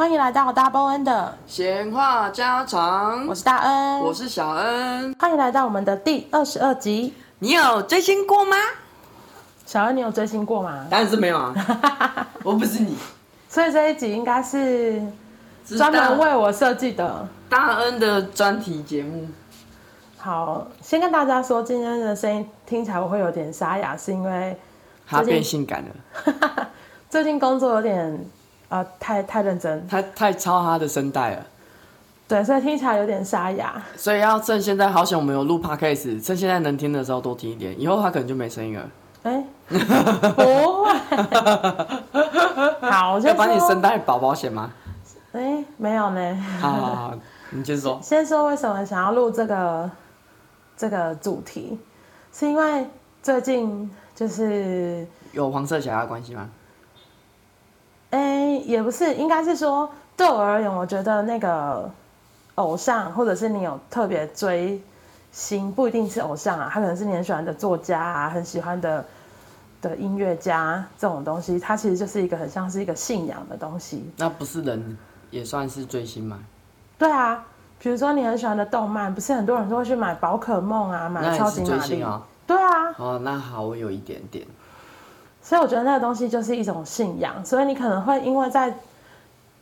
欢迎来到大波恩的闲话家常，我是大恩，我是小恩，欢迎来到我们的第二十二集。你有追星过吗？小恩，你有追星过吗？当然是没有啊，我不是你，所以这一集应该是专门为我设计的大恩的专题节目。好，先跟大家说，今天的声音听起来我会有点沙哑，是因为他变性感了。最近工作有点。啊、呃，太太认真，太太超他的声带了，对，所以听起来有点沙哑。所以要趁现在，好险我们有录 podcast，趁现在能听的时候多听一点，以后他可能就没声音了。哎、欸，不会。好，我先要把你声带保保险吗？哎、欸，没有呢。好好好，你接着说。先说为什么想要录这个这个主题，是因为最近就是有黄色小鸭关系吗？哎、欸，也不是，应该是说，对我而言，我觉得那个偶像，或者是你有特别追星，不一定是偶像啊，他可能是你很喜欢的作家啊，很喜欢的的音乐家这种东西，它其实就是一个很像是一个信仰的东西。那不是人也算是追星吗？对啊，比如说你很喜欢的动漫，不是很多人都会去买宝可梦啊，买超级玛丽、哦、对啊。哦，那好，我有一点点。所以我觉得那个东西就是一种信仰，所以你可能会因为在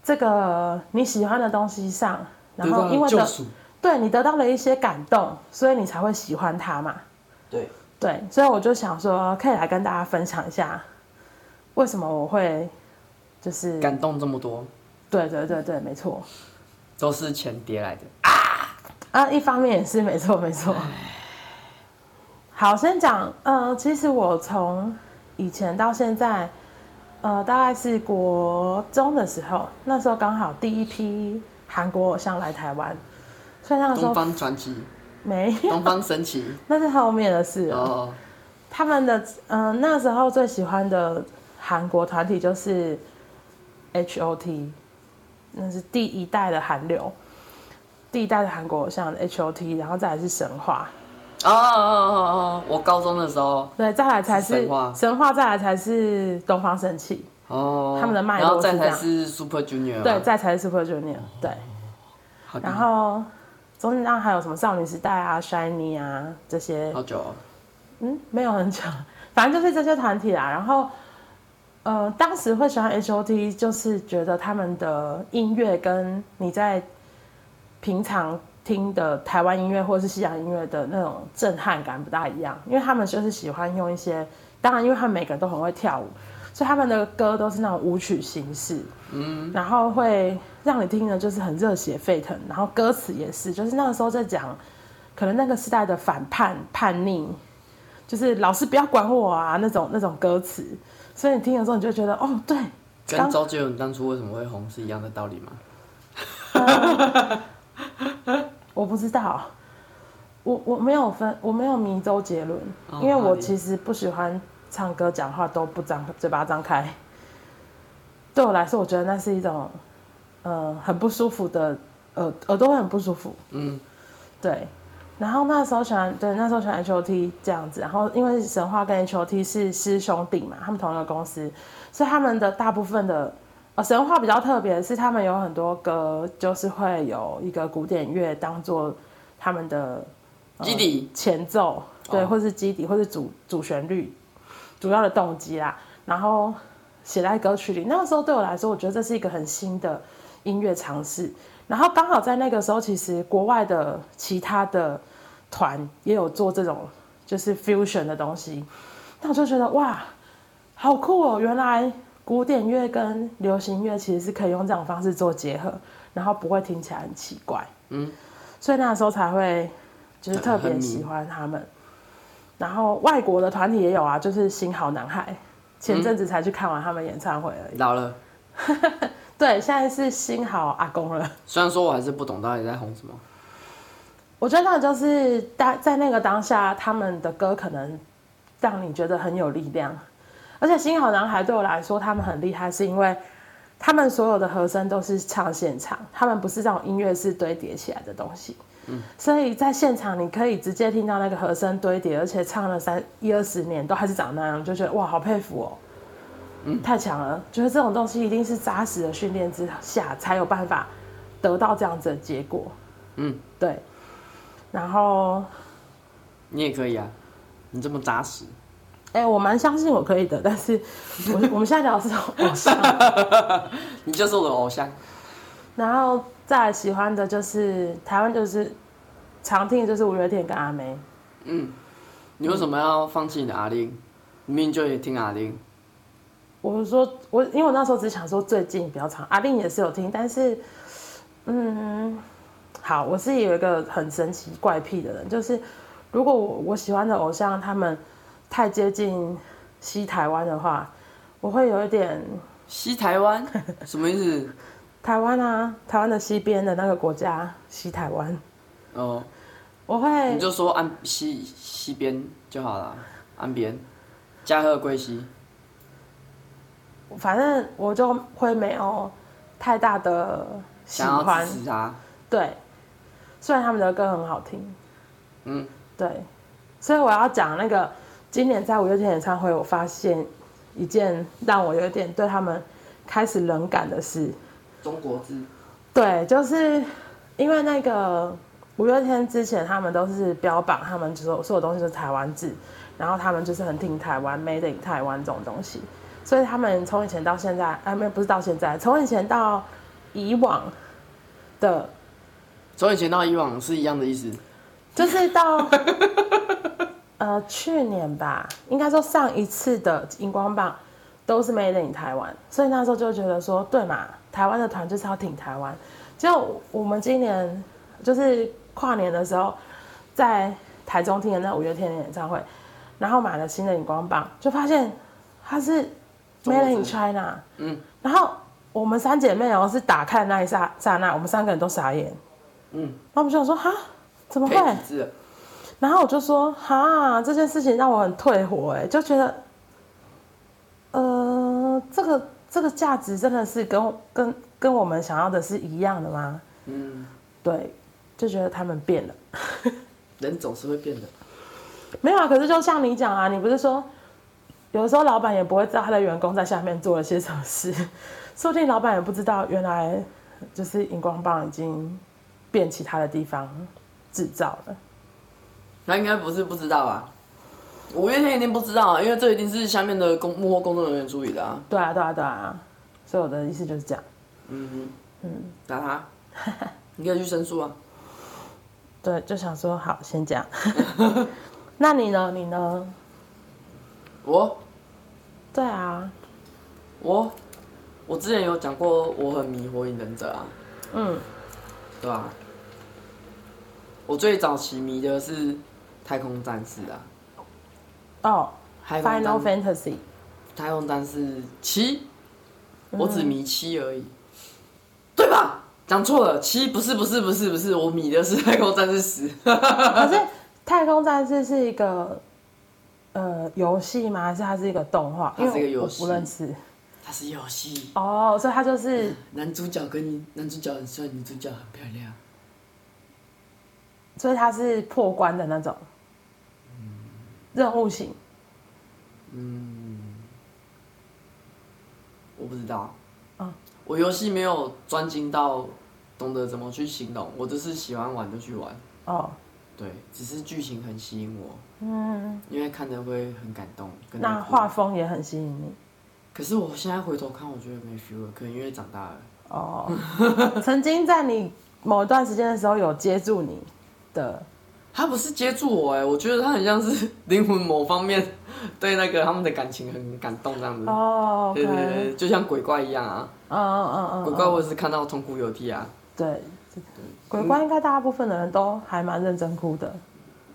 这个你喜欢的东西上，然后因为的对你得到了一些感动，所以你才会喜欢它嘛。对对，所以我就想说，可以来跟大家分享一下，为什么我会就是感动这么多。对对对对，没错，都是钱叠来的啊啊！一方面也是没错没错。好，先讲，呃，其实我从以前到现在，呃，大概是国中的时候，那时候刚好第一批韩国偶像来台湾，所以那个时候东方传奇没东方神起，那是后面的事哦。Oh. 他们的嗯、呃，那时候最喜欢的韩国团体就是 H.O.T，那是第一代的韩流，第一代的韩国偶像 H.O.T，然后再来是神话。哦哦哦哦！我高中的时候，对，再来才是神话，神话再来才是东方神起哦，他们的脉络是这样，然后再才是 Super Junior，对，再才是 Super Junior，对。然后中间还有什么少女时代啊、Shiny 啊这些，好久哦。嗯，没有很久，反正就是这些团体啦。然后，呃，当时会喜欢 H.O.T，就是觉得他们的音乐跟你在平常。听的台湾音乐或者是西洋音乐的那种震撼感不大一样，因为他们就是喜欢用一些，当然，因为他们每个人都很会跳舞，所以他们的歌都是那种舞曲形式，嗯，然后会让你听的就是很热血沸腾，然后歌词也是，就是那个时候在讲，可能那个时代的反叛叛逆，就是老师不要管我啊那种 那种歌词，所以你听的时候你就觉得哦，对，跟周杰伦当初为什么会红是一样的道理吗？嗯 我不知道，我我没有分，我没有迷周杰伦，哦，因为我其实不喜欢唱歌、讲话都不张嘴巴张开。对我来说，我觉得那是一种，呃，很不舒服的耳耳朵会很不舒服。嗯，对。然后那时候喜欢，对，那时候喜欢 H.O.T 这样子。然后因为神话跟 H.O.T 是师兄弟嘛，他们同一个公司，所以他们的大部分的。神话比较特别的是，他们有很多歌，就是会有一个古典乐当做他们的基底前奏，对，或是基底，或是主主旋律，主要的动机啦。然后写在歌曲里。那个时候对我来说，我觉得这是一个很新的音乐尝试。然后刚好在那个时候，其实国外的其他的团也有做这种就是 fusion 的东西。那我就觉得哇，好酷哦！原来。古典乐跟流行乐其实是可以用这种方式做结合，然后不会听起来很奇怪。嗯，所以那时候才会就是特别喜欢他们。然后外国的团体也有啊，就是新好男孩，前阵子才去看完他们演唱会而已。老了，对，现在是新好阿公了。虽然说我还是不懂到底在红什么，我觉得就是当在那个当下，他们的歌可能让你觉得很有力量。而且新好男孩对我来说，他们很厉害，是因为他们所有的和声都是唱现场，他们不是这种音乐是堆叠起来的东西。嗯，所以在现场你可以直接听到那个和声堆叠，而且唱了三一二十年都还是长那样，就觉得哇，好佩服哦。嗯，太强了，觉得这种东西一定是扎实的训练之下才有办法得到这样子的结果。嗯，对。然后你也可以啊，你这么扎实。哎、欸，我蛮相信我可以的，但是我我们现在聊的是偶像，你就是我的偶像。然后再喜欢的就是台湾，就是常听的就是五月天跟阿妹。嗯，你为什么要放弃你的阿玲？明明就也听阿玲。我说我，因为我那时候只想说最近比较长，阿玲也是有听，但是嗯，好，我是有一个很神奇怪癖的人，就是如果我我喜欢的偶像他们。太接近西台湾的话，我会有一点。西台湾什么意思？台湾啊，台湾的西边的那个国家，西台湾。哦。我会。你就说岸西西边就好了，岸边，嘉贺归西。反正我就会没有太大的喜欢。对。虽然他们的歌很好听。嗯。对。所以我要讲那个。今年在五月天演唱会，我发现一件让我有点对他们开始冷感的事。中国字。对，就是因为那个五月天之前，他们都是标榜他们就说所有东西是台湾字，然后他们就是很挺台湾，made in 台湾这种东西。所以他们从以前到现在，哎，没不是到现在，从以前到以往的，从以前到以往是一样的意思，就是到。呃，去年吧，应该说上一次的荧光棒都是 Made in 台湾，所以那时候就觉得说，对嘛，台湾的团就是要挺台湾。就我们今年就是跨年的时候，在台中听的那五月天的演唱会，然后买了新的荧光棒，就发现它是 Made in China。嗯。然后我们三姐妹哦，是打开那一刹刹那，我们三个人都傻眼。嗯。然后我们就想说，哈，怎么会？然后我就说，哈，这件事情让我很退火，哎，就觉得，呃，这个这个价值真的是跟跟跟我们想要的是一样的吗？嗯，对，就觉得他们变了。人总是会变的。没有啊，可是就像你讲啊，你不是说，有的时候老板也不会知道他的员工在下面做了些什么事，说不定老板也不知道，原来就是荧光棒已经变其他的地方制造了。他应该不是不知道啊，五月天一定不知道啊，因为这一定是下面的工幕后工作人员注意的啊。对啊，对啊，对啊，所以我的意思就是这样。嗯嗯嗯，打他，你可以去申诉啊。对，就想说好，先讲。那你呢？你呢？我？对啊，我我之前有讲过，我很迷火影忍者啊。嗯，对啊？我最早期迷的是。太空战士啊！哦、oh，Final Fantasy，太空战士七，我只迷七而已，嗯、对吧？讲错了，七不是不是不是不是，我迷的是太空战士十。可是太空战士是一个呃游戏吗？还是它是一个动画？它是一个游戏，不认识。它是游戏哦，oh, 所以它就是 男主角跟你男主角很帅，女主角很漂亮，所以它是破关的那种。任务型，嗯，我不知道，嗯，我游戏没有专精到懂得怎么去形容，我就是喜欢玩就去玩，哦，对，只是剧情很吸引我，嗯，因为看着会很感动，那画风也很吸引你，可是我现在回头看，我觉得没 feel 了，可能因为长大了，哦，曾经在你某一段时间的时候有接住你的。他不是接住我哎，我觉得他很像是 灵魂某方面对那个他们的感情很感动这样子。哦，对对对，就像鬼怪一样啊，嗯嗯嗯嗯，鬼怪我也是看到痛哭流涕啊，对，鬼怪应该大部分的人都还蛮认真哭的。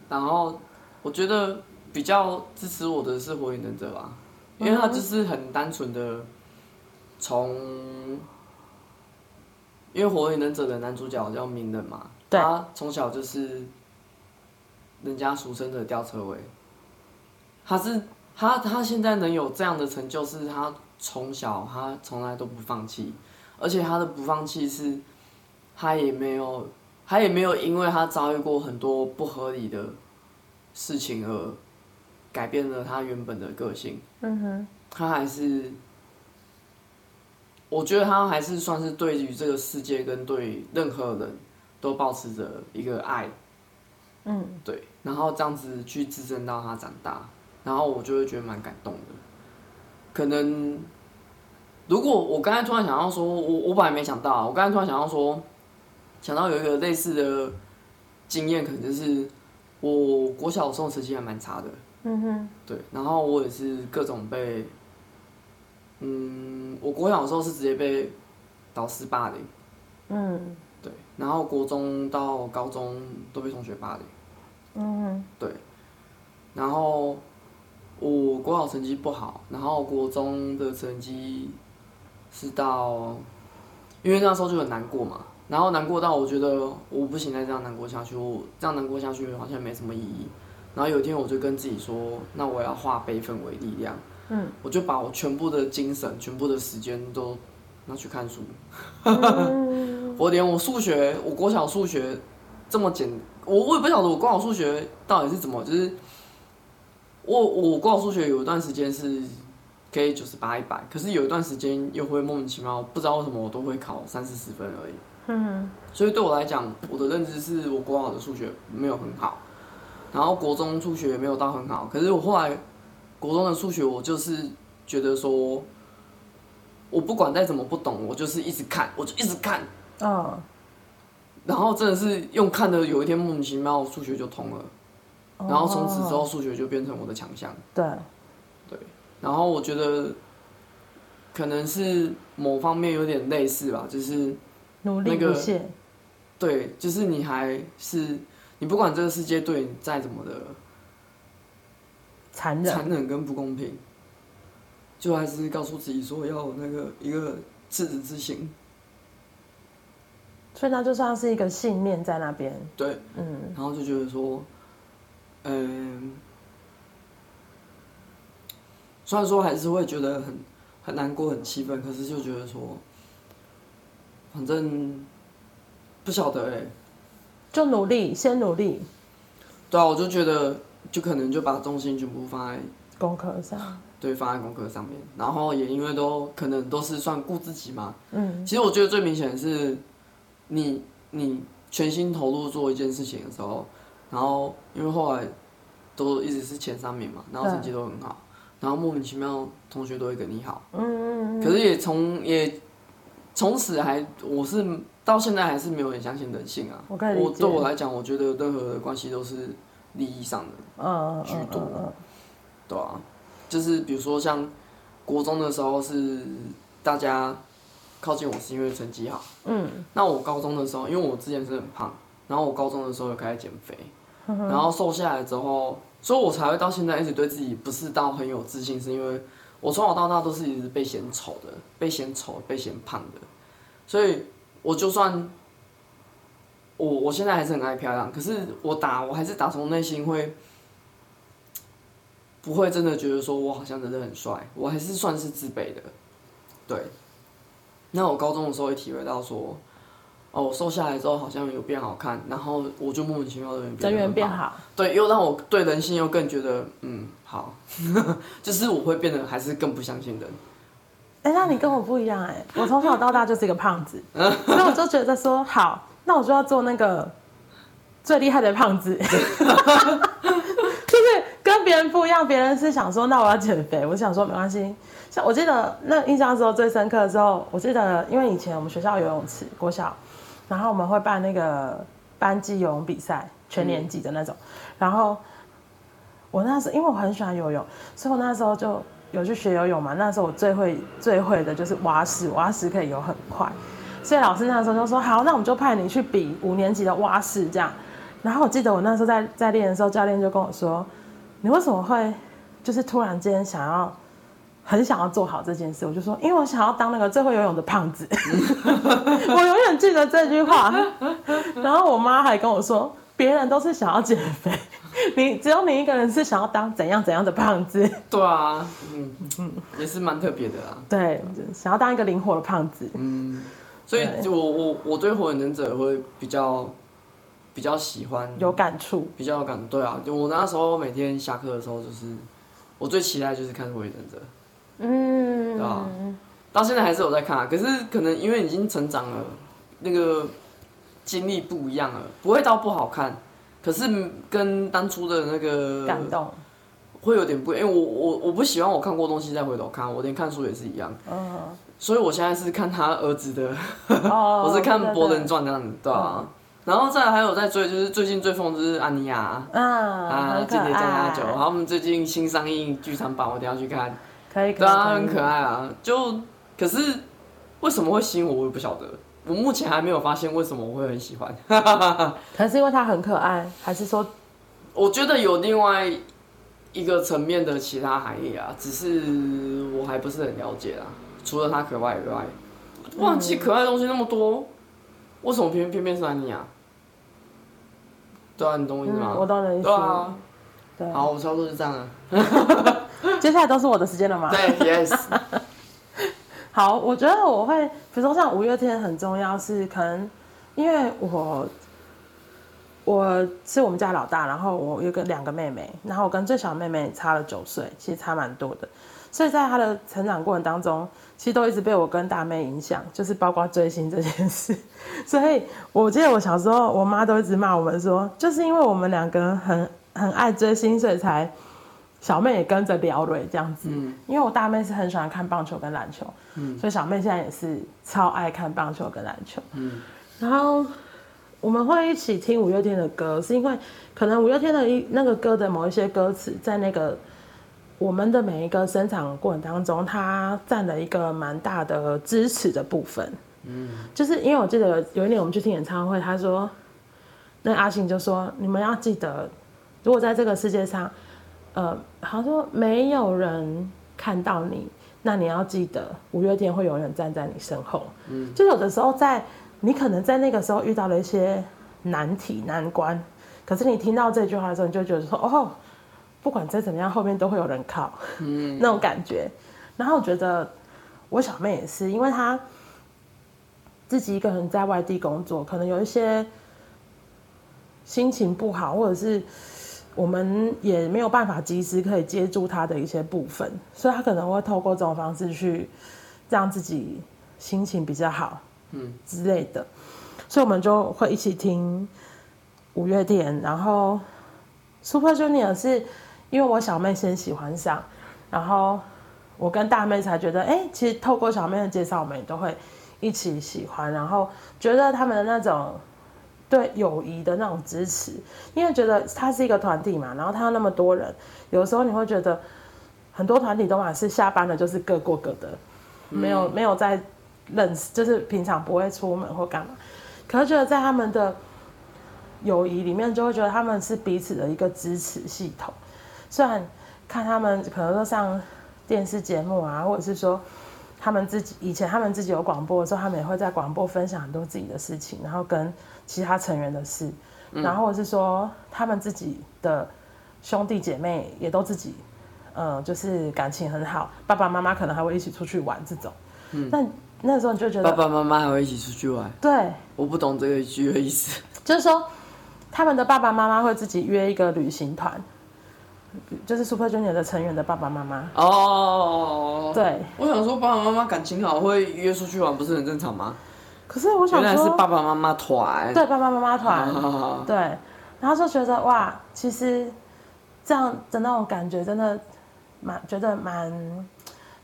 然后我觉得比较支持我的是火影忍者吧，因为他就是很单纯的从，因为火影忍者的男主角叫鸣人嘛，他从小就是。人家俗称的吊车尾，他是他他现在能有这样的成就，是他从小他从来都不放弃，而且他的不放弃是，他也没有他也没有因为他遭遇过很多不合理的事情而改变了他原本的个性。嗯哼，他还是我觉得他还是算是对于这个世界跟对任何人都保持着一个爱，嗯，对，然后这样子去支撑到他长大，然后我就会觉得蛮感动的。可能如果我刚才突然想要说，我我本来没想到，我刚才突然想要说，想到有一个类似的经验，可能就是我国小的时候成绩还蛮差的，嗯哼，对，然后我也是各种被。嗯，我国小的时候是直接被导师霸凌，嗯，对，然后国中到高中都被同学霸凌，嗯，对，然后我国考成绩不好，然后国中的成绩是到，因为那时候就很难过嘛，然后难过到我觉得我不行再这样难过下去，我这样难过下去好像没什么意义，然后有一天我就跟自己说，那我要化悲愤为力量。嗯，我就把我全部的精神、全部的时间都拿去看书。嗯、我连我数学，我国小数学这么简，我我也不晓得我国考数学到底是怎么，就是我我国考数学有一段时间是可以九十八、一百，可是有一段时间又会莫名其妙，不知道为什么我都会考三四十分而已。嗯，所以对我来讲，我的认知是我国考的数学没有很好，然后国中数学也没有到很好，可是我后来。国中的数学，我就是觉得说，我不管再怎么不懂，我就是一直看，我就一直看。嗯。然后真的是用看的，有一天莫名其妙数学就通了，然后从此之后数学就变成我的强项。对。对。然后我觉得，可能是某方面有点类似吧，就是努力不懈。对，就是你还是你不管这个世界对你再怎么的。残忍、残忍跟不公平，就还是告诉自己说要那个一个赤子之心，所以那就像是一个信念在那边。对，嗯，然后就觉得说，嗯，虽然说还是会觉得很很难过、很气愤，可是就觉得说，反正不晓得哎、欸，就努力，先努力。对啊，我就觉得。就可能就把重心全部放在功课上，对，放在功课上面。然后也因为都可能都是算顾自己嘛，嗯。其实我觉得最明显的是你，你你全心投入做一件事情的时候，然后因为后来都一直是前三名嘛，然后成绩都很好，然后莫名其妙同学都会跟你好，嗯嗯嗯。可是也从也从此还我是到现在还是没有很相信人性啊。我对我来讲，我觉得任何的关系都是。利益上的居多，对啊，就是比如说像国中的时候是大家靠近我是因为成绩好，嗯，那我高中的时候，因为我之前是很胖，然后我高中的时候又开始减肥，然后瘦下来之后，所以我才会到现在一直对自己不是到很有自信，是因为我从小到大都是一直被嫌丑的，被嫌丑，被嫌胖的，所以我就算。我我现在还是很爱漂亮，可是我打我还是打从内心会，不会真的觉得说我好像真的很帅，我还是算是自卑的，对。那我高中的时候也体会到说，哦，我瘦下来之后好像有变好看，然后我就莫名其妙的人变变好，对，又让我对人性又更觉得嗯好，就是我会变得还是更不相信人。哎、欸，那你跟我不一样哎、欸，我从小到大就是一个胖子，所以我就觉得说好。那我就要做那个最厉害的胖子，就是跟别人不一样。别人是想说，那我要减肥，我想说没关系。像我记得那印象之后最深刻的时候，我记得因为以前我们学校游泳池国小，然后我们会办那个班级游泳比赛，全年级的那种。然后我那时候因为我很喜欢游泳，所以我那时候就有去学游泳嘛。那时候我最会最会的就是蛙式，蛙式可以游很快。所以老师那时候就说好，那我们就派你去比五年级的蛙式这样。然后我记得我那时候在在练的时候，教练就跟我说：“你为什么会就是突然间想要很想要做好这件事？”我就说：“因为我想要当那个最会游泳的胖子。”我永远记得这句话。然后我妈还跟我说：“别人都是想要减肥，你只有你一个人是想要当怎样怎样的胖子。”对啊，嗯嗯，也是蛮特别的啊。对，想要当一个灵活的胖子。嗯。所以我，我我我对火影忍者会比较比较喜欢，有感触，比较有感。对啊，就我那时候每天下课的时候，就是我最期待就是看火影忍者，嗯，对吧？到现在还是有在看啊。可是可能因为已经成长了，那个经历不一样了，不会到不好看。可是跟当初的那个感动会有点不一样，因为我我我不喜欢我看过东西再回头看，我连看书也是一样。嗯。所以我现在是看他儿子的，哦、我是看《博人传》这样子，对啊。嗯、然后再还有在追，就是最近最疯就是安妮亚啊，啊，间谍家家酒，然后我们最近新上映剧场版，我一定要去看。可以，对啊，很可爱啊。就可是为什么会吸引我，我也不晓得。我目前还没有发现为什么我会很喜欢。可能是因为它很可爱，还是说？我觉得有另外一个层面的其他含义啊，只是我还不是很了解啊。除了它可爱以外，哇，其实可爱的东西那么多，为什么偏偏偏是安妮啊？对啊，你懂我意思吗？我懂你意思。对啊，对。好，我差不多就这样了。接下来都是我的时间了吗？对，Yes。好，我觉得我会，比如说像五月天很重要，是可能因为我我是我们家老大，然后我有个两个妹妹，然后我跟最小妹妹差了九岁，其实差蛮多的。所以在她的成长过程当中，其实都一直被我跟大妹影响，就是包括追星这件事。所以我记得我小时候，我妈都一直骂我们说，就是因为我们两个很很爱追星，所以才小妹也跟着聊瑞这样子。嗯。因为我大妹是很喜欢看棒球跟篮球，嗯，所以小妹现在也是超爱看棒球跟篮球。嗯。然后我们会一起听五月天的歌，是因为可能五月天的一那个歌的某一些歌词在那个。我们的每一个生产过程当中，它占了一个蛮大的支持的部分。嗯，就是因为我记得有一年我们去听演唱会，他说，那阿信就说：“你们要记得，如果在这个世界上，呃，好像说没有人看到你，那你要记得，五月天会永远站在你身后。”嗯，就有的时候在你可能在那个时候遇到了一些难题难关，可是你听到这句话的时候，你就觉得说：“哦。”不管再怎么样，后面都会有人靠，嗯，那种感觉。然后我觉得我小妹也是，因为她自己一个人在外地工作，可能有一些心情不好，或者是我们也没有办法及时可以接住他的一些部分，所以他可能会透过这种方式去让自己心情比较好，嗯之类的。所以我们就会一起听五月天，然后 Super Junior 是。因为我小妹先喜欢上，然后我跟大妹才觉得，哎，其实透过小妹的介绍，我们也都会一起喜欢，然后觉得他们的那种对友谊的那种支持，因为觉得他是一个团体嘛，然后他有那么多人，有时候你会觉得很多团体都嘛是下班了就是各过各的，没有没有在认识，就是平常不会出门或干嘛，可是觉得在他们的友谊里面，就会觉得他们是彼此的一个支持系统。虽然看他们可能说上电视节目啊，或者是说他们自己以前他们自己有广播的时候，他们也会在广播分享很多自己的事情，然后跟其他成员的事，然后或者是说他们自己的兄弟姐妹也都自己，呃，就是感情很好，爸爸妈妈可能还会一起出去玩这种。嗯，那那时候你就觉得爸爸妈妈还会一起出去玩？对，我不懂这个句的意思，就是说他们的爸爸妈妈会自己约一个旅行团。就是 Super Junior 的成员的爸爸妈妈哦，对，我想说爸爸妈妈感情好会约出去玩，不是很正常吗？可是我想说，原来是爸爸妈妈团，对，爸爸妈妈团，对，然后就觉得哇，其实这样的那种感觉真的蛮觉得蛮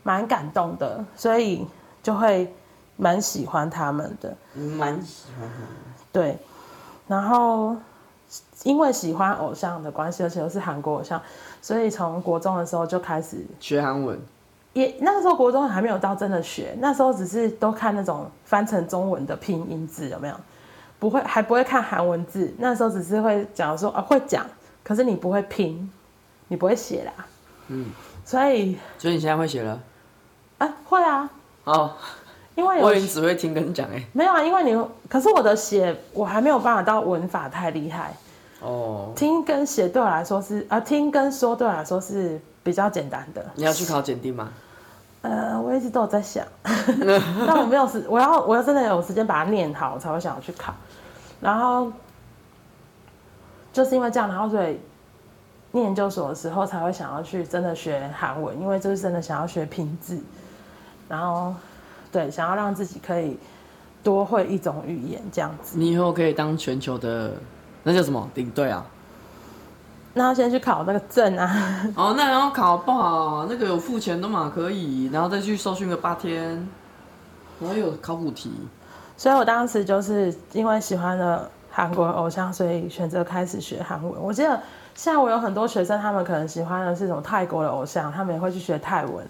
蛮感动的，所以就会蛮喜欢他们的，蛮喜欢他们，对，然后。因为喜欢偶像的关系，而且又是韩国偶像，所以从国中的时候就开始学韩文。也那个时候国中还没有到真的学，那时候只是都看那种翻成中文的拼音字，有没有？不会，还不会看韩文字。那时候只是会讲说啊，会讲，可是你不会拼，你不会写啦。嗯，所以所以你现在会写了？啊，会啊。哦。因为 我以为你只会听跟讲哎，没有啊，因为你可是我的写我还没有办法到文法太厉害哦。听跟写对我来说是啊，听跟说对我来说是比较简单的。你要去考检定吗？呃，我一直都有在想，但我没有时，我要我要真的有时间把它念好，我才会想要去考。然后就是因为这样，然后所以念研究所的时候才会想要去真的学韩文，因为就是真的想要学拼字，然后。对，想要让自己可以多会一种语言这样子。你以后可以当全球的那叫什么领队啊？那要先去考那个证啊。哦，那然后考不好，那个有付钱的嘛可以，然后再去受训个八天，然后有考古题。所以我当时就是因为喜欢了韩国偶像，所以选择开始学韩文。我记得现在我有很多学生，他们可能喜欢的是什么泰国的偶像，他们也会去学泰文。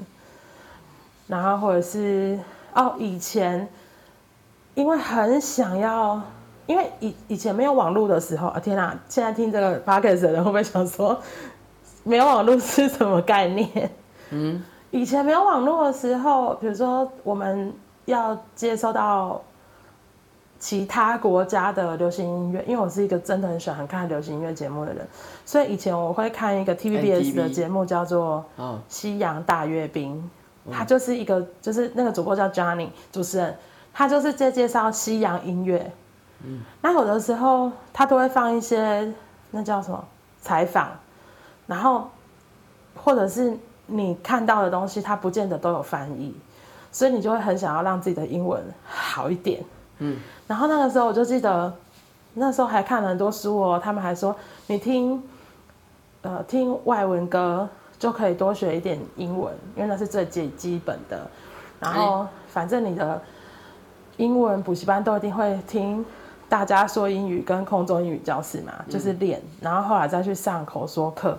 然后或者是哦，以前因为很想要。因为以以前没有网络的时候，啊天哪！现在听这个 podcast 的人会不会想说，没有网络是什么概念？嗯，以前没有网络的时候，比如说我们要接收到其他国家的流行音乐，因为我是一个真的很喜欢看流行音乐节目的人，所以以前我会看一个 TVBS 的节目叫做《西洋大阅兵》，他就是一个就是那个主播叫 Johnny 主持人，他就是在介绍西洋音乐。嗯，那有的时候他都会放一些那叫什么采访，然后或者是你看到的东西，他不见得都有翻译，所以你就会很想要让自己的英文好一点。嗯，然后那个时候我就记得，那时候还看了很多书哦，他们还说你听呃听外文歌就可以多学一点英文，因为那是最基基本的。然后反正你的英文补习班都一定会听。大家说英语跟空中英语教室嘛，就是练，然后后来再去上口说课，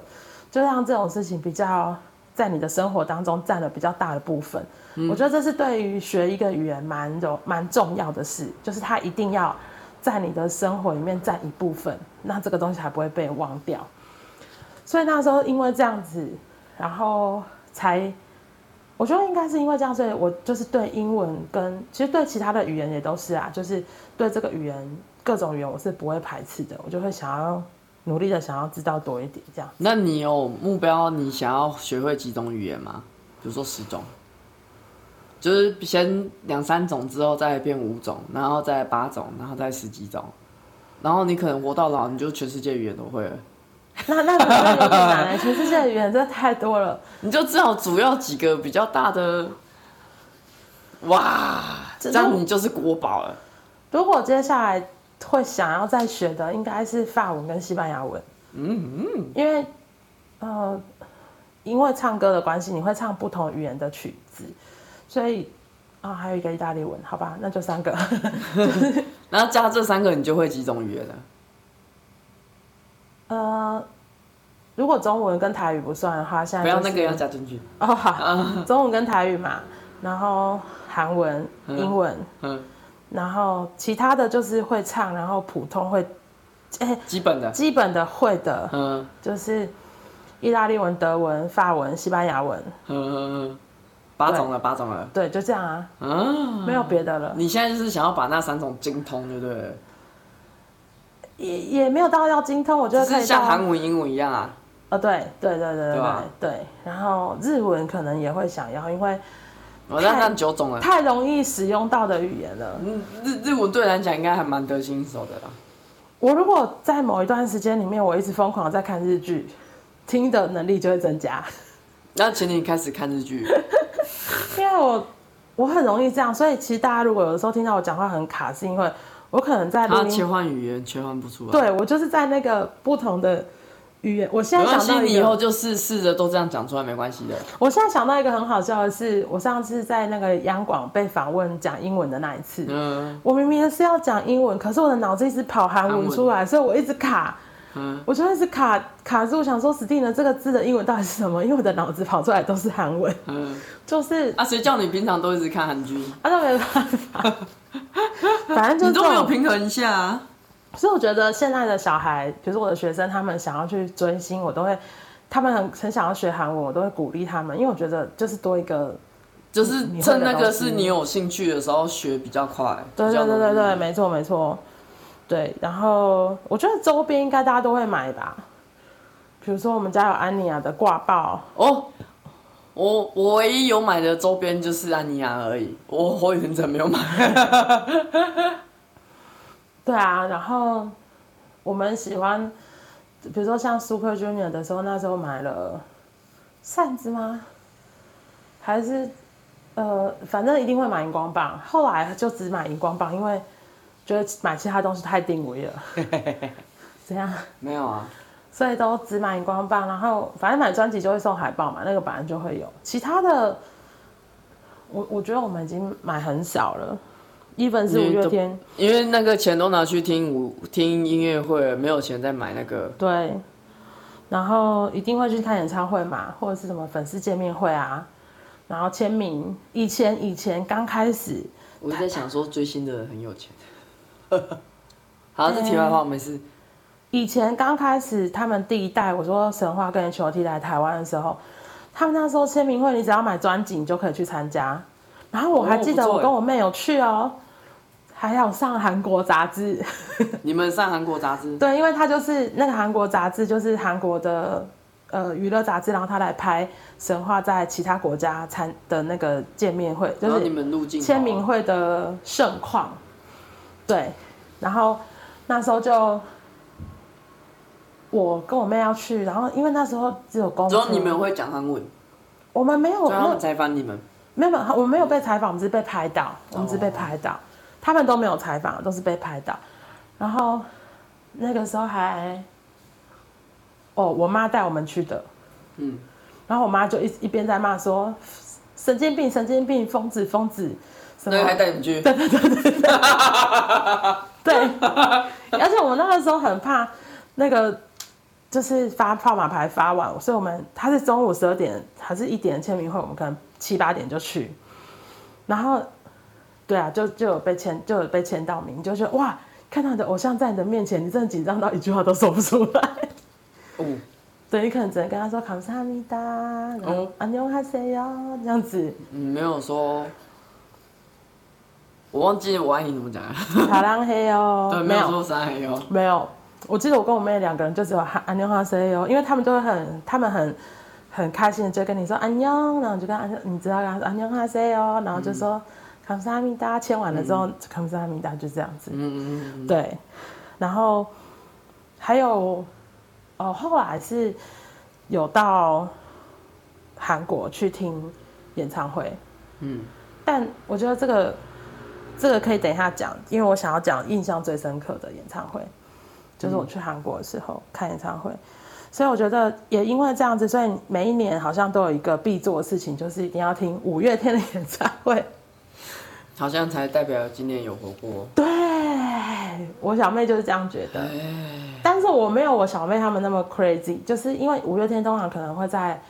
就让这种事情比较在你的生活当中占了比较大的部分。我觉得这是对于学一个语言蛮有蛮重要的事，就是它一定要在你的生活里面占一部分，那这个东西还不会被忘掉。所以那时候因为这样子，然后才。我觉得应该是因为这样，所以我就是对英文跟其实对其他的语言也都是啊，就是对这个语言各种语言我是不会排斥的，我就会想要努力的想要知道多一点这样。那你有目标，你想要学会几种语言吗？比如说十种，就是先两三种之后再变五种，然后再八种，然后再十几种，然后你可能活到老，你就全世界语言都会了。那那可能有点难，全世界的语言真的太多了。你就知道主要几个比较大的，哇，这样你就是国宝了。如果接下来会想要再学的，应该是法文跟西班牙文。嗯嗯，因为呃，因为唱歌的关系，你会唱不同语言的曲子，所以啊、哦，还有一个意大利文，好吧，那就三个。然后加这三个，你就会几种语言了？呃，如果中文跟台语不算的话，现在、就是、不要那个要加进去。哦。好，中文跟台语嘛，然后韩文、英文，嗯，然后其他的就是会唱，然后普通会，欸、基本的，基本的会的，嗯，就是意大利文、德文、法文、西班牙文，嗯，八种了，八种了，对，就这样啊，嗯，没有别的了。你现在就是想要把那三种精通，对不对？也也没有到要精通，我觉得可以像韩文、英文一样啊。呃、哦，对对对对对对，对，然后日文可能也会想要，因为我那那九种了，太容易使用到的语言了。日日文对来讲应该还蛮得心应手的啦。我如果在某一段时间里面，我一直疯狂在看日剧，听的能力就会增加。那请你开始看日剧，因为我我很容易这样，所以其实大家如果有的时候听到我讲话很卡，是因为。我可能在他切换语言切换不出来。对，我就是在那个不同的语言。我现在想到你以后就试试着都这样讲出来，没关系的。我现在想到一个很好笑的是，我上次在那个央广被访问讲英文的那一次，嗯，我明明是要讲英文，可是我的脑子一直跑韩文出来，所以我一直卡。嗯，我就一直卡卡住，想说 Stina 这个字的英文到底是什么？因为我的脑子跑出来都是韩文。嗯，就是啊，谁叫你平常都一直看韩剧？啊，那没办法。反正就是你都没有平衡一下啊。所以我觉得现在的小孩，比如说我的学生，他们想要去追星，我都会，他们很很想要学韩文，我都会鼓励他们，因为我觉得就是多一个，就是趁那个是你有兴趣的时候学比较快。对对对对对，没错没错。对，然后我觉得周边应该大家都会买吧，比如说我们家有安妮亚的挂报哦。我我唯一有买的周边就是安妮亚而已，我火影忍者没有买。对啊，然后我们喜欢，比如说像 Super Junior 的时候，那时候买了扇子吗？还是呃，反正一定会买荧光棒。后来就只买荧光棒，因为觉得买其他东西太定位了。怎样？没有啊。所以都只买荧光棒，然后反正买专辑就会送海报嘛，那个本来就会有。其他的，我我觉得我们已经买很少了。even 是五月天，因为那个钱都拿去听舞听音乐会了，没有钱再买那个。对。然后一定会去看演唱会嘛，或者是什么粉丝见面会啊，然后签名。以前以前刚开始，我在想说追星的人很有钱。好，这题外话我没事。以前刚开始他们第一代，我说神话跟 H.O.T 来台湾的时候，他们那时候签名会，你只要买专辑，你就可以去参加。然后我还记得我跟我妹有去哦。还要上韩国杂志，你们上韩国杂志？对，因为他就是那个韩国杂志，就是韩国的呃娱乐杂志，然后他来拍神话在其他国家参的那个见面会，就是你们入境签名会的盛况。对，然后那时候就我跟我妹要去，然后因为那时候只有公，只有你们会讲韩文，我们没有，他们采访你们，没有，我们没有被采访，我们只是被拍到，我们只是被拍到。哦他们都没有采访，都是被拍到。然后那个时候还，哦，我妈带我们去的，嗯。然后我妈就一一边在骂说：“神经病，神经病，疯子，疯子。”什么？那个还带你去？对对对对对。对，而且我那个时候很怕那个，就是发号码牌发完，所以我们他是中午十二点还是一点的签名会，我们可能七八点就去，然后对啊，就就有被签就有被签到名，就觉得哇，看到你的偶像在你的面前，你真的紧张到一句话都说不出来。哦对，你可能只能跟他说“康萨米达”，然后“阿牛哈塞哟”这样子。嗯，没有说，我忘记我爱你怎么讲了。卡浪黑哟。对，没有说三黑哟。没有，我记得我跟我妹两个人就只有喊安妞哈 C 哦，因为他们就会很，他们很很开心的就跟你说安妞，然后就跟安，你知道跟他说安妞哈 C 哦，然后就说康萨阿米达签完了。之后，康萨阿米达就这样子，嗯嗯嗯，对，然后还有哦，后来是有到韩国去听演唱会，嗯，但我觉得这个这个可以等一下讲，因为我想要讲印象最深刻的演唱会。就是我去韩国的时候看演唱会。所以我觉得也因为这样子，所以每一年好像都有一个必做的事情，就是一定要听五月天的演唱会。好像才代表今年有活过。对，我小妹就是这样觉得。但是我没有我小妹他们那么 crazy，就是因为五月天通常可能会在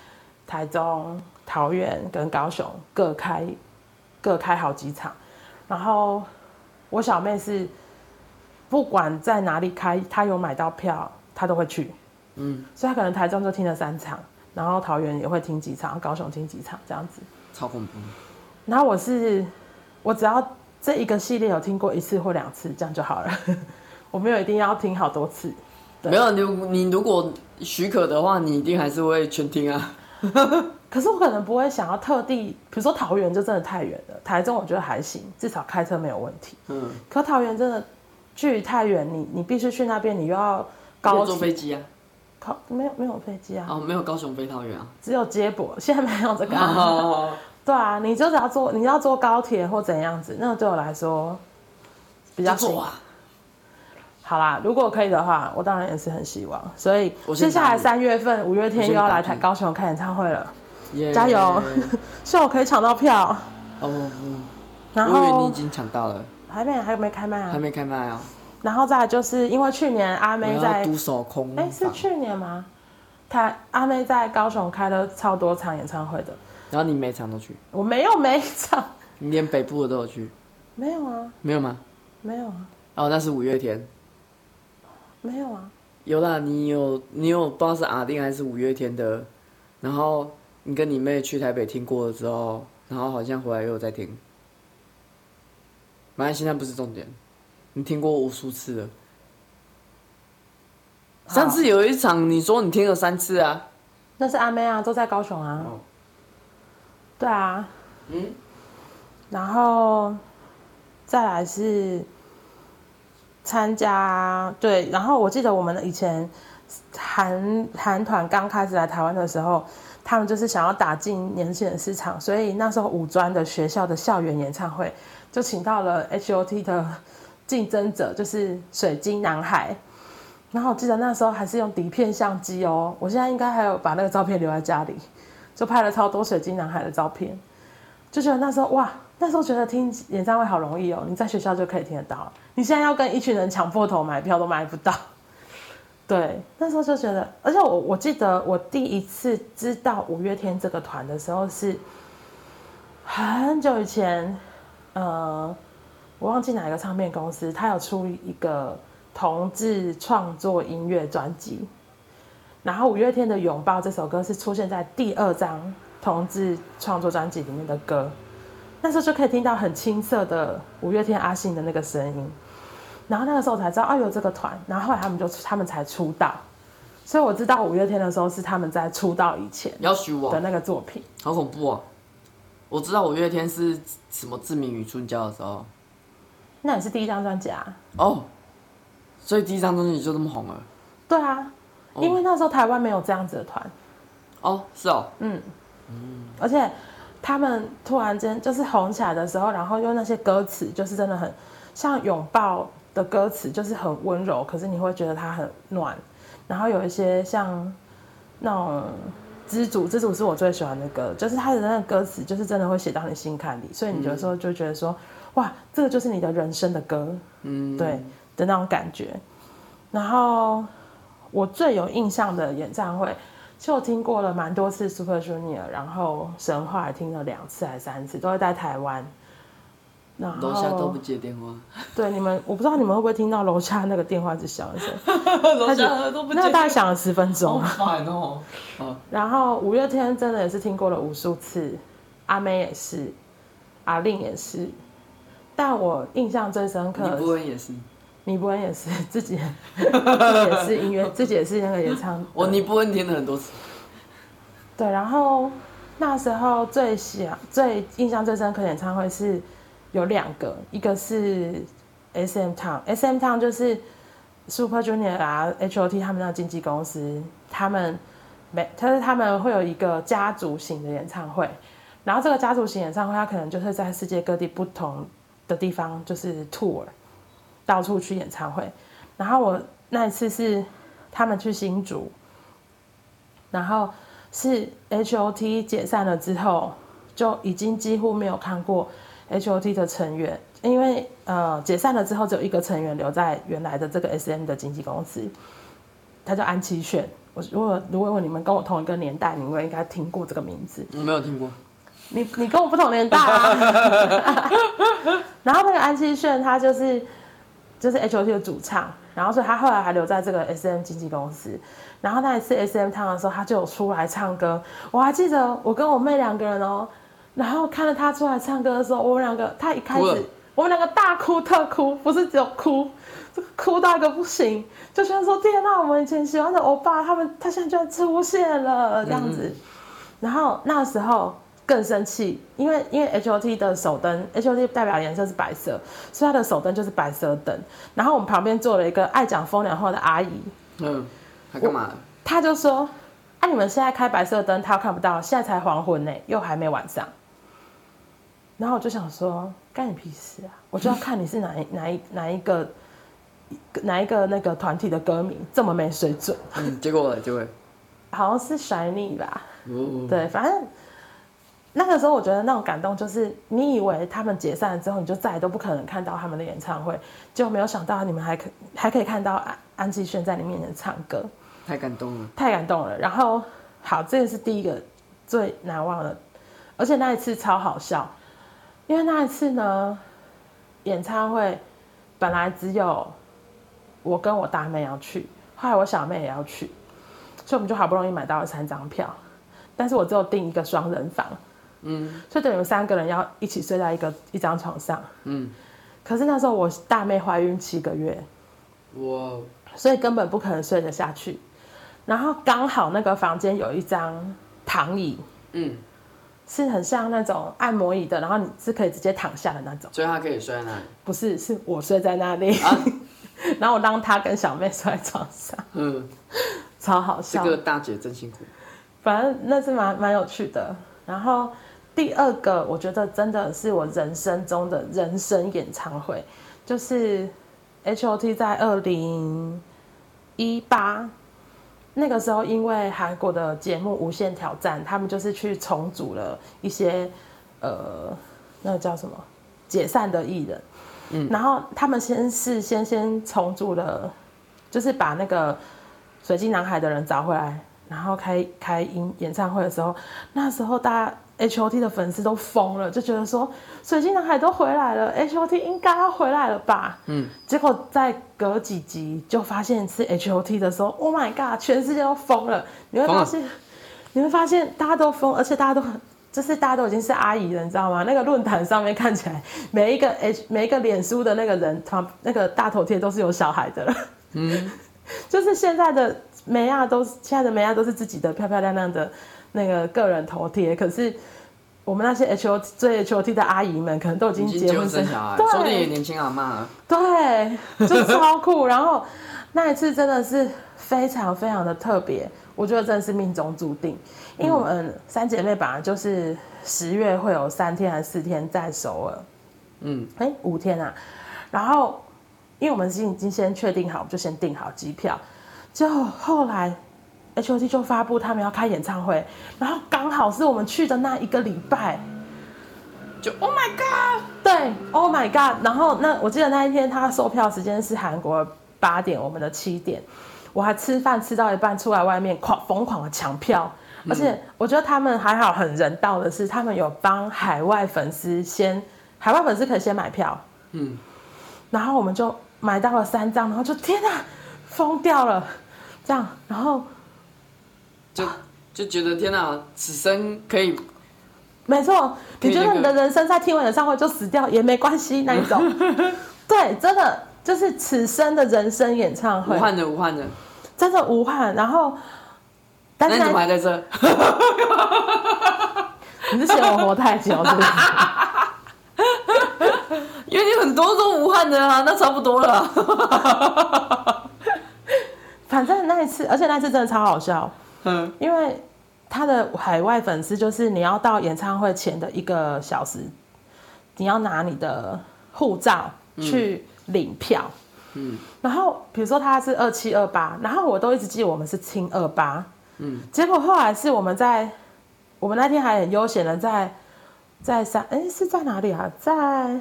台中、桃园跟高雄各开各开好几场，然后我小妹是不管在哪里开，他有买到票，他都会去。嗯，所以他可能台中就听了三场，然后桃园也会听几场，高雄听几场这样子。超恐怖。然后我是。我只要这一个系列有听过一次或两次，这样就好了。我没有一定要听好多次。没有你，你如果许可的话，你一定还是会全听啊。可是我可能不会想要特地，比如说桃园就真的太远了，台中我觉得还行，至少开车没有问题。嗯。可桃园真的距离太远，你你必须去那边，你又要高坐飞机啊？靠，没有没有飞机啊？哦，没有高雄飞桃园啊？只有接驳，现在没有这个、啊。对啊，你就只要坐，你要坐高铁或怎样子，那个对我来说比较近。啊、好啦，如果可以的话，我当然也是很希望。所以接下来三月份五月天又要来台高雄开演唱会了，yeah, 加油！希望 我可以抢到票。哦、oh, 嗯，然后你已经抢到了，还没，还没开卖啊？还没开卖啊？然后再来就是因为去年阿妹在独守空，哎，是去年吗？他阿妹在高雄开了超多场演唱会的。然后你每场都去？我没有每场。你连北部的都有去？没有啊。没有吗？没有啊。哦，那是五月天。没有啊。有啦，你有你有不知道是阿定还是五月天的，然后你跟你妹去台北听过了之后，然后好像回来又有在听。反正现在不是重点，你听过无数次了。上次有一场你说你听了三次啊。那是阿妹啊，都在高雄啊。哦对啊，嗯，然后再来是参加对，然后我记得我们以前韩韩团刚开始来台湾的时候，他们就是想要打进年轻人市场，所以那时候五专的学校的校园演唱会就请到了 H.O.T 的竞争者，就是水晶男孩。然后我记得那时候还是用底片相机哦，我现在应该还有把那个照片留在家里，就拍了超多水晶男孩的照片，就觉得那时候哇，那时候觉得听演唱会好容易哦，你在学校就可以听得到，你现在要跟一群人抢破头买票都买不到。对，那时候就觉得，而且我我记得我第一次知道五月天这个团的时候是很久以前，呃，我忘记哪一个唱片公司，他有出一个。同志创作音乐专辑，然后五月天的《拥抱》这首歌是出现在第二张同志创作专辑里面的歌，那时候就可以听到很青涩的五月天阿信的那个声音，然后那个时候才知道，哦，有这个团，然后后来他们就他们才出道，所以我知道五月天的时候是他们在出道以前要我的那个作品，好恐怖啊！我知道五月天是什么《志明与春娇》的时候，那也是第一张专辑啊，哦。所以第一张专辑就这么红了？对啊，因为那时候台湾没有这样子的团。哦，是哦，嗯嗯，而且他们突然间就是红起来的时候，然后用那些歌词，就是真的很像拥抱的歌词，就是很温柔，可是你会觉得它很暖。然后有一些像那种知足，知足是我最喜欢的歌，就是他的那个歌词，就是真的会写到你心坎里，所以你有时候就觉得说，哇，这个就是你的人生的歌，嗯，对。的那种感觉，然后我最有印象的演唱会，其实我听过了蛮多次 Super Junior，然后神话也听了两次还是三次，都会在台湾。然后楼下都不接电话。对，你们我不知道你们会不会听到楼下那个电话是响一声音，楼下都不接。那大概响了十分钟。好烦哦。然后五月天真的也是听过了无数次，阿妹也是，阿令也是，但我印象最深刻的。李博文也是。尼泊恩也是自己，自己也是音乐，自己也是那个演唱。我尼伯恩听了很多次。对，然后那时候最想、最印象最深刻演唱会是有两个，一个是 SM Town，SM Town 就是 Super Junior 啊，H.O.T 他们那经纪公司，他们每，但是他们会有一个家族型的演唱会，然后这个家族型演唱会，它可能就是在世界各地不同的地方就是 tour。到处去演唱会，然后我那一次是他们去新竹，然后是 H.O.T 解散了之后，就已经几乎没有看过 H.O.T 的成员，因为呃解散了之后只有一个成员留在原来的这个 S.M 的经纪公司，他叫安七炫。我如果如果你们跟我同一个年代，你们应该听过这个名字。我没有听过。你你跟我不同年代啊。然后那个安七炫他就是。就是 H.O.T 的主唱，然后所以他后来还留在这个 S.M 经纪公司。然后那一次 S.M 唱的时候，他就有出来唱歌。我还记得我跟我妹两个人哦，然后看到他出来唱歌的时候，我们两个他一开始我们两个大哭特哭，不是只有哭，哭到一个不行，就觉得说天哪，我们以前喜欢的欧巴他们他现在居然出现了这样子。嗯、然后那时候。更生气，因为因为 H O T 的手灯，H O T 代表颜色是白色，所以它的手灯就是白色灯。然后我们旁边坐了一个爱讲风凉话的阿姨，嗯，他干嘛？他就说：“啊，你们现在开白色灯，他看不到，现在才黄昏呢，又还没晚上。”然后我就想说：“干你屁事啊！我就要看你是哪一哪一哪一个哪一个那个团体的歌迷，这么没水准。”嗯，结果结果好像是 SHINee 吧？哦，对，反正。那个时候，我觉得那种感动，就是你以为他们解散了之后，你就再也都不可能看到他们的演唱会，就没有想到你们还可还可以看到安安吉炫在你面前唱歌，太感动了，太感动了。然后，好，这个是第一个最难忘的，而且那一次超好笑，因为那一次呢，演唱会本来只有我跟我大妹要去，后来我小妹也要去，所以我们就好不容易买到了三张票，但是我只有订一个双人房。嗯，所以等于三个人要一起睡在一个一张床上。嗯，可是那时候我大妹怀孕七个月，哇，所以根本不可能睡得下去。然后刚好那个房间有一张躺椅，嗯，是很像那种按摩椅的，然后你是可以直接躺下的那种。所以他可以睡在那里？不是，是我睡在那里。啊、然后我让他跟小妹睡在床上，嗯，超好笑。这个大姐真辛苦。反正那是蛮蛮有趣的。然后第二个，我觉得真的是我人生中的人生演唱会，就是 H.O.T 在二零一八那个时候，因为韩国的节目《无限挑战》，他们就是去重组了一些呃，那个叫什么解散的艺人，嗯，然后他们先是先先重组了，就是把那个随机男孩的人找回来。然后开开音演唱会的时候，那时候大家 H O T 的粉丝都疯了，就觉得说水晶男孩都回来了，H O T 应该要回来了吧？嗯。结果在隔几集就发现是 H O T 的时候，Oh my God，全世界都疯了。你会发现，你会发现大家都疯，而且大家都很，就是大家都已经是阿姨了，你知道吗？那个论坛上面看起来每一个 H 每一个脸书的那个人，他那个大头贴都是有小孩的了。嗯。就是现在的。梅亚都是现在的梅亚都是自己的漂漂亮亮的那个个人头贴，可是我们那些 H O T 追 H O T 的阿姨们可能都已经结婚生小孩，对，说不定也年轻阿妈了，对，就超酷。然后那一次真的是非常非常的特别，我觉得真的是命中注定，因为我们三姐妹本来就是十月会有三天还是四天在首尔，嗯，哎、欸，五天啊。然后因为我们已经已经先确定好，就先订好机票。就后来，H.O.T 就发布他们要开演唱会，然后刚好是我们去的那一个礼拜，就 Oh my God，对，Oh my God，然后那我记得那一天他售票时间是韩国八点，我们的七点，我还吃饭吃到一半出来外面狂疯狂的抢票，而且我觉得他们还好很人道的是，他们有帮海外粉丝先，海外粉丝可以先买票，嗯，然后我们就买到了三张，然后就天哪！疯掉了，这样，然后就就觉得天哪，此生可以，没错，你觉得你的人生在听完演唱会就死掉也没关系那一种，对，真的就是此生的人生演唱会，无憾的无憾的，真的无憾。然后，但是你怎么还在这？你是嫌我活太久是不是？因为你很多都无憾的啊，那差不多了。反正那一次，而且那一次真的超好笑，嗯，因为他的海外粉丝就是你要到演唱会前的一个小时，你要拿你的护照去领票，嗯，然后比如说他是二七二八，然后我都一直记得我们是清二八，嗯，结果后来是我们在我们那天还很悠闲的在在三，哎，是在哪里啊？在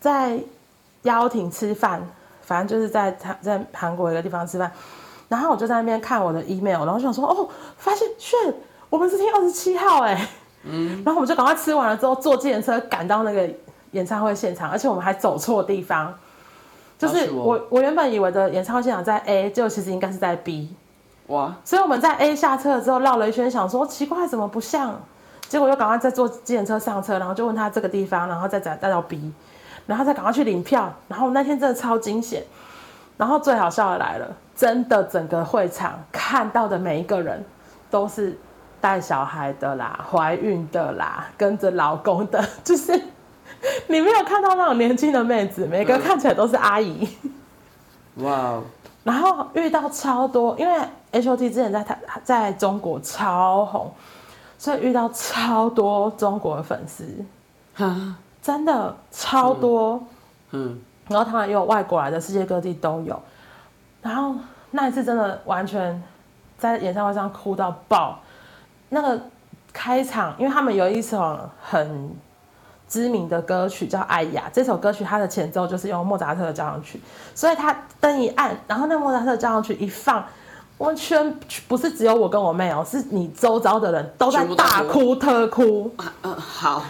在邀亭吃饭。反正就是在他在韩国一个地方吃饭，然后我就在那边看我的 email，然后就想说哦，发现炫，我们是听二十七号哎，嗯，然后我们就赶快吃完了之后坐计程车赶到那个演唱会现场，而且我们还走错地方，就是我我原本以为的演唱会现场在 A，结果其实应该是在 B，哇，所以我们在 A 下车了之后绕了一圈，想说奇怪怎么不像，结果又赶快再坐计程车上车，然后就问他这个地方，然后再再带到 B。然后再赶快去领票，然后那天真的超惊险，然后最好笑的来了，真的整个会场看到的每一个人都是带小孩的啦、怀孕的啦、跟着老公的，就是你没有看到那种年轻的妹子，每个看起来都是阿姨。哇！然后遇到超多，因为 H.O.T 之前在台在中国超红，所以遇到超多中国的粉丝。真的超多，嗯，然后他们也有外国来的，世界各地都有。然后那一次真的完全在演唱会上哭到爆。那个开场，因为他们有一首很知名的歌曲叫《爱雅》，这首歌曲它的前奏就是用莫扎特的交响曲，所以他灯一暗，然后那莫扎特的交响曲一放，完全不是只有我跟我妹哦，是你周遭的人都在大哭特哭。嗯，好。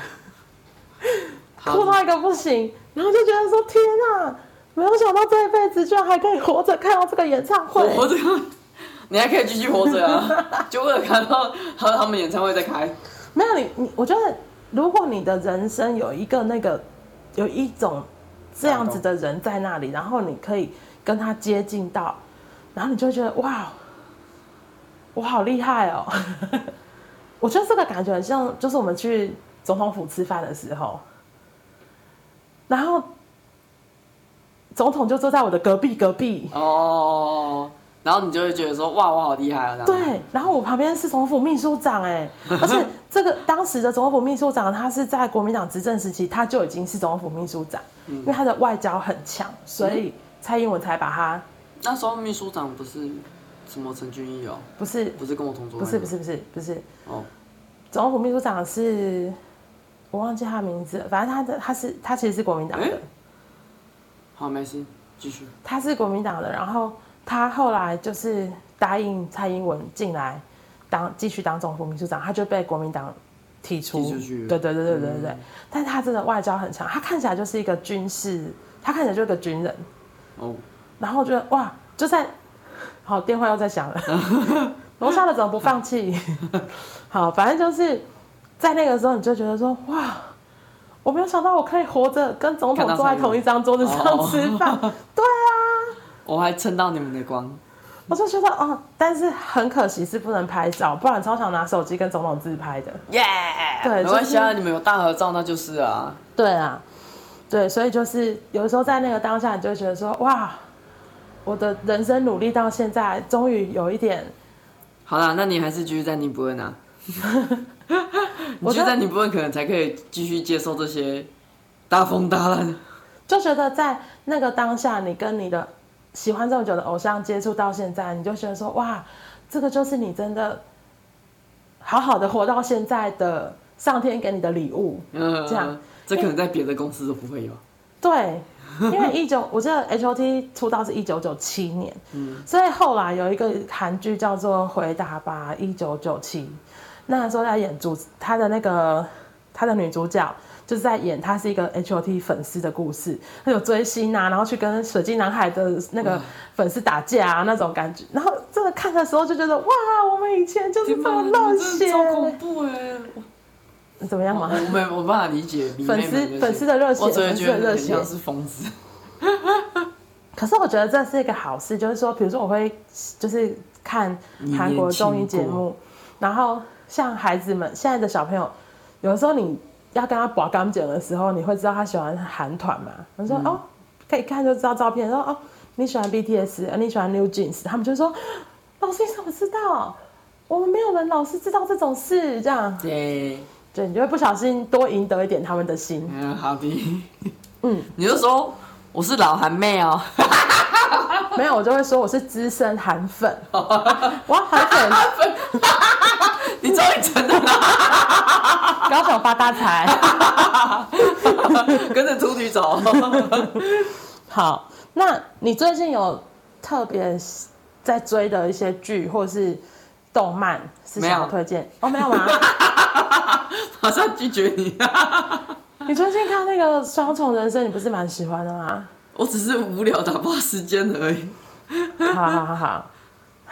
哭到一个不行，然后就觉得说：“天哪，没有想到这一辈子居然还可以活着看到这个演唱会。”活着，你还可以继续活着啊！就为了看到和他们演唱会在开。没有你，你我觉得，如果你的人生有一个那个，有一种这样子的人在那里，然后你可以跟他接近到，然后你就会觉得哇，我好厉害哦！我觉得这个感觉很像，就是我们去总统府吃饭的时候。然后总统就坐在我的隔壁隔壁哦，然后你就会觉得说哇，我好厉害啊！对，然后我旁边是总统府秘书长哎，而且这个当时的总统府秘书长他是在国民党执政时期他就已经是总统府秘书长，嗯、因为他的外交很强，所以蔡英文才把他。那时候秘书长不是什么陈俊义哦？不是，不是跟我同桌，不是不是不是不是哦，总统府秘书长是。我忘记他的名字，反正他的他是他其实是国民党的。好，没事，继续。他是国民党的，然后他后来就是答应蔡英文进来当继续当总统秘书长，他就被国民党踢出。去。对对对对对对但是他真的外交很强，他看起来就是一个军事，他看起来就是个军人。哦。然后我觉得哇，就在好电话又在响了，楼下的怎么不放弃？好，反正就是。在那个时候，你就觉得说哇，我没有想到我可以活着跟总统坐在同一张桌子上吃饭。哦、对啊，我还蹭到你们的光。我就觉得哦，但是很可惜是不能拍照，不然超想拿手机跟总统自拍的。耶、对，没关系啊，你们有大合照那就是啊。对啊，对，所以就是有时候在那个当下，你就会觉得说哇，我的人生努力到现在，终于有一点。好啦，那你还是继续在尼泊尔啊。我觉得你不问，可能才可以继续接受这些大风大浪。就觉得在那个当下，你跟你的喜欢这么久的偶像接触到现在，你就觉得说哇，这个就是你真的好好的活到现在的上天给你的礼物。嗯，这样，这可能在别的公司都不会有。对，因为一九，我记得 H O T 出道是一九九七年，嗯，所以后来有一个韩剧叫做《回答吧一九九七》。那时候在演主，他的那个他的女主角就是在演，她是一个 H O T 粉丝的故事，她有追星啊，然后去跟水晶男孩的那个粉丝打架啊那种感觉，然后这个看的时候就觉得哇，我们以前就是这么热血，超恐怖哎！怎么样嘛？我没有办法理解粉丝粉丝的热血，粉丝的热血是疯子。可是我觉得这是一个好事，就是说，比如说我会就是看韩国综艺节目，然后。像孩子们现在的小朋友，有的时候你要跟他拔钢剪的时候，你会知道他喜欢韩团嘛？他说、嗯、哦，可以看就知道照片。说哦，你喜欢 BTS，你喜欢 New Jeans，他们就说老师你怎么知道？我们没有人老师知道这种事，这样对对，你就会不小心多赢得一点他们的心。嗯，好的。嗯，你就说我是老韩妹哦。没有，我就会说我是资深韩粉。哇，韩粉。你终于承认了，高手发大财，跟着秃女走。好，那你最近有特别在追的一些剧或是动漫是想要推荐？哦，没有吗？马上拒绝你。你最近看那个《双重人生》，你不是蛮喜欢的吗？我只是无聊打发时间而已。好好好好。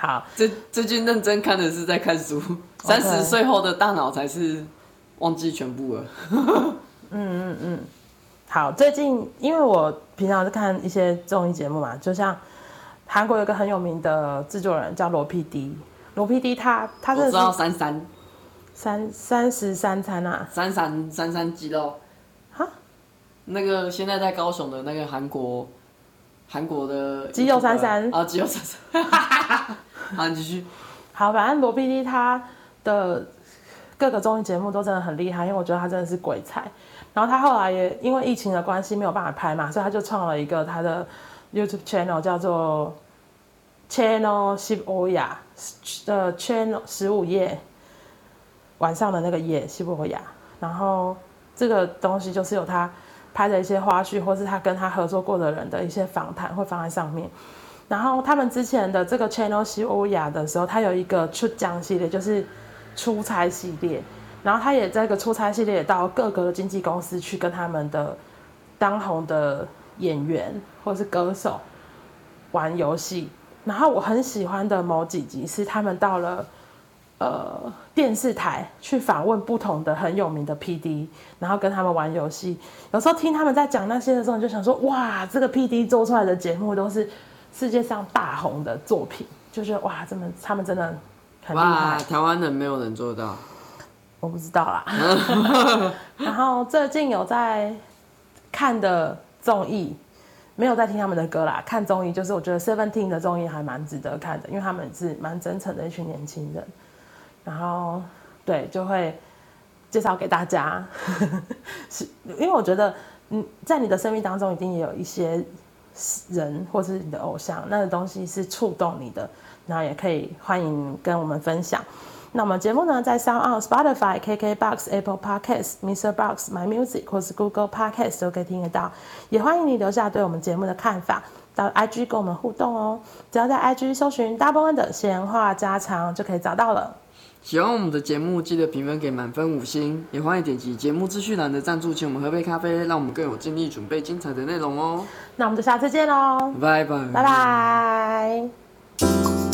好，最最近认真看的是在看书。三十岁后的大脑才是忘记全部了。嗯嗯嗯。好，最近因为我平常是看一些综艺节目嘛，就像韩国有个很有名的制作人叫罗 PD，罗 PD 他他是知道三三三三十三餐啊，三三三三肌肉。哈？那个现在在高雄的那个韩国韩国的肌肉三三啊，肌肉三三。好，你继续。好，反正罗 PD 他的各个综艺节目都真的很厉害，因为我觉得他真的是鬼才。然后他后来也因为疫情的关系没有办法拍嘛，所以他就创了一个他的 YouTube channel，叫做 Channel 15夜的 Channel 十五夜晚上的那个夜15夜。然后这个东西就是有他拍的一些花絮，或是他跟他合作过的人的一些访谈会放在上面。然后他们之前的这个 Channel 西欧亚的时候，他有一个出张系列，就是出差系列。然后他也这个出差系列到各个的经纪公司去跟他们的当红的演员或是歌手玩游戏。然后我很喜欢的某几集是他们到了呃电视台去访问不同的很有名的 PD，然后跟他们玩游戏。有时候听他们在讲那些的时候，你就想说哇，这个 PD 做出来的节目都是。世界上大红的作品，就是哇，这么他们真的很厉害。台湾人没有人做到，我不知道啦。然后最近有在看的综艺，没有在听他们的歌啦，看综艺就是我觉得 Seventeen 的综艺还蛮值得看的，因为他们是蛮真诚的一群年轻人，然后对就会介绍给大家，是因为我觉得嗯，在你的生命当中一定也有一些人或是你的偶像，那个东西是触动你的，那也可以欢迎跟我们分享。那我们节目呢，在 SoundOn、Spotify、KKBox、Apple Podcasts、Mr. Box、My Music 或是 Google Podcast 都可以听得到。也欢迎你留下对我们节目的看法，到 IG 跟我们互动哦。只要在 IG 搜寻 Double N 的闲话家常就可以找到了。喜欢我们的节目，记得评分给满分五星。也欢迎点击节目资讯栏的赞助，请我们喝杯咖啡，让我们更有精力准备精彩的内容哦。那我们就下次见喽，拜拜，拜拜。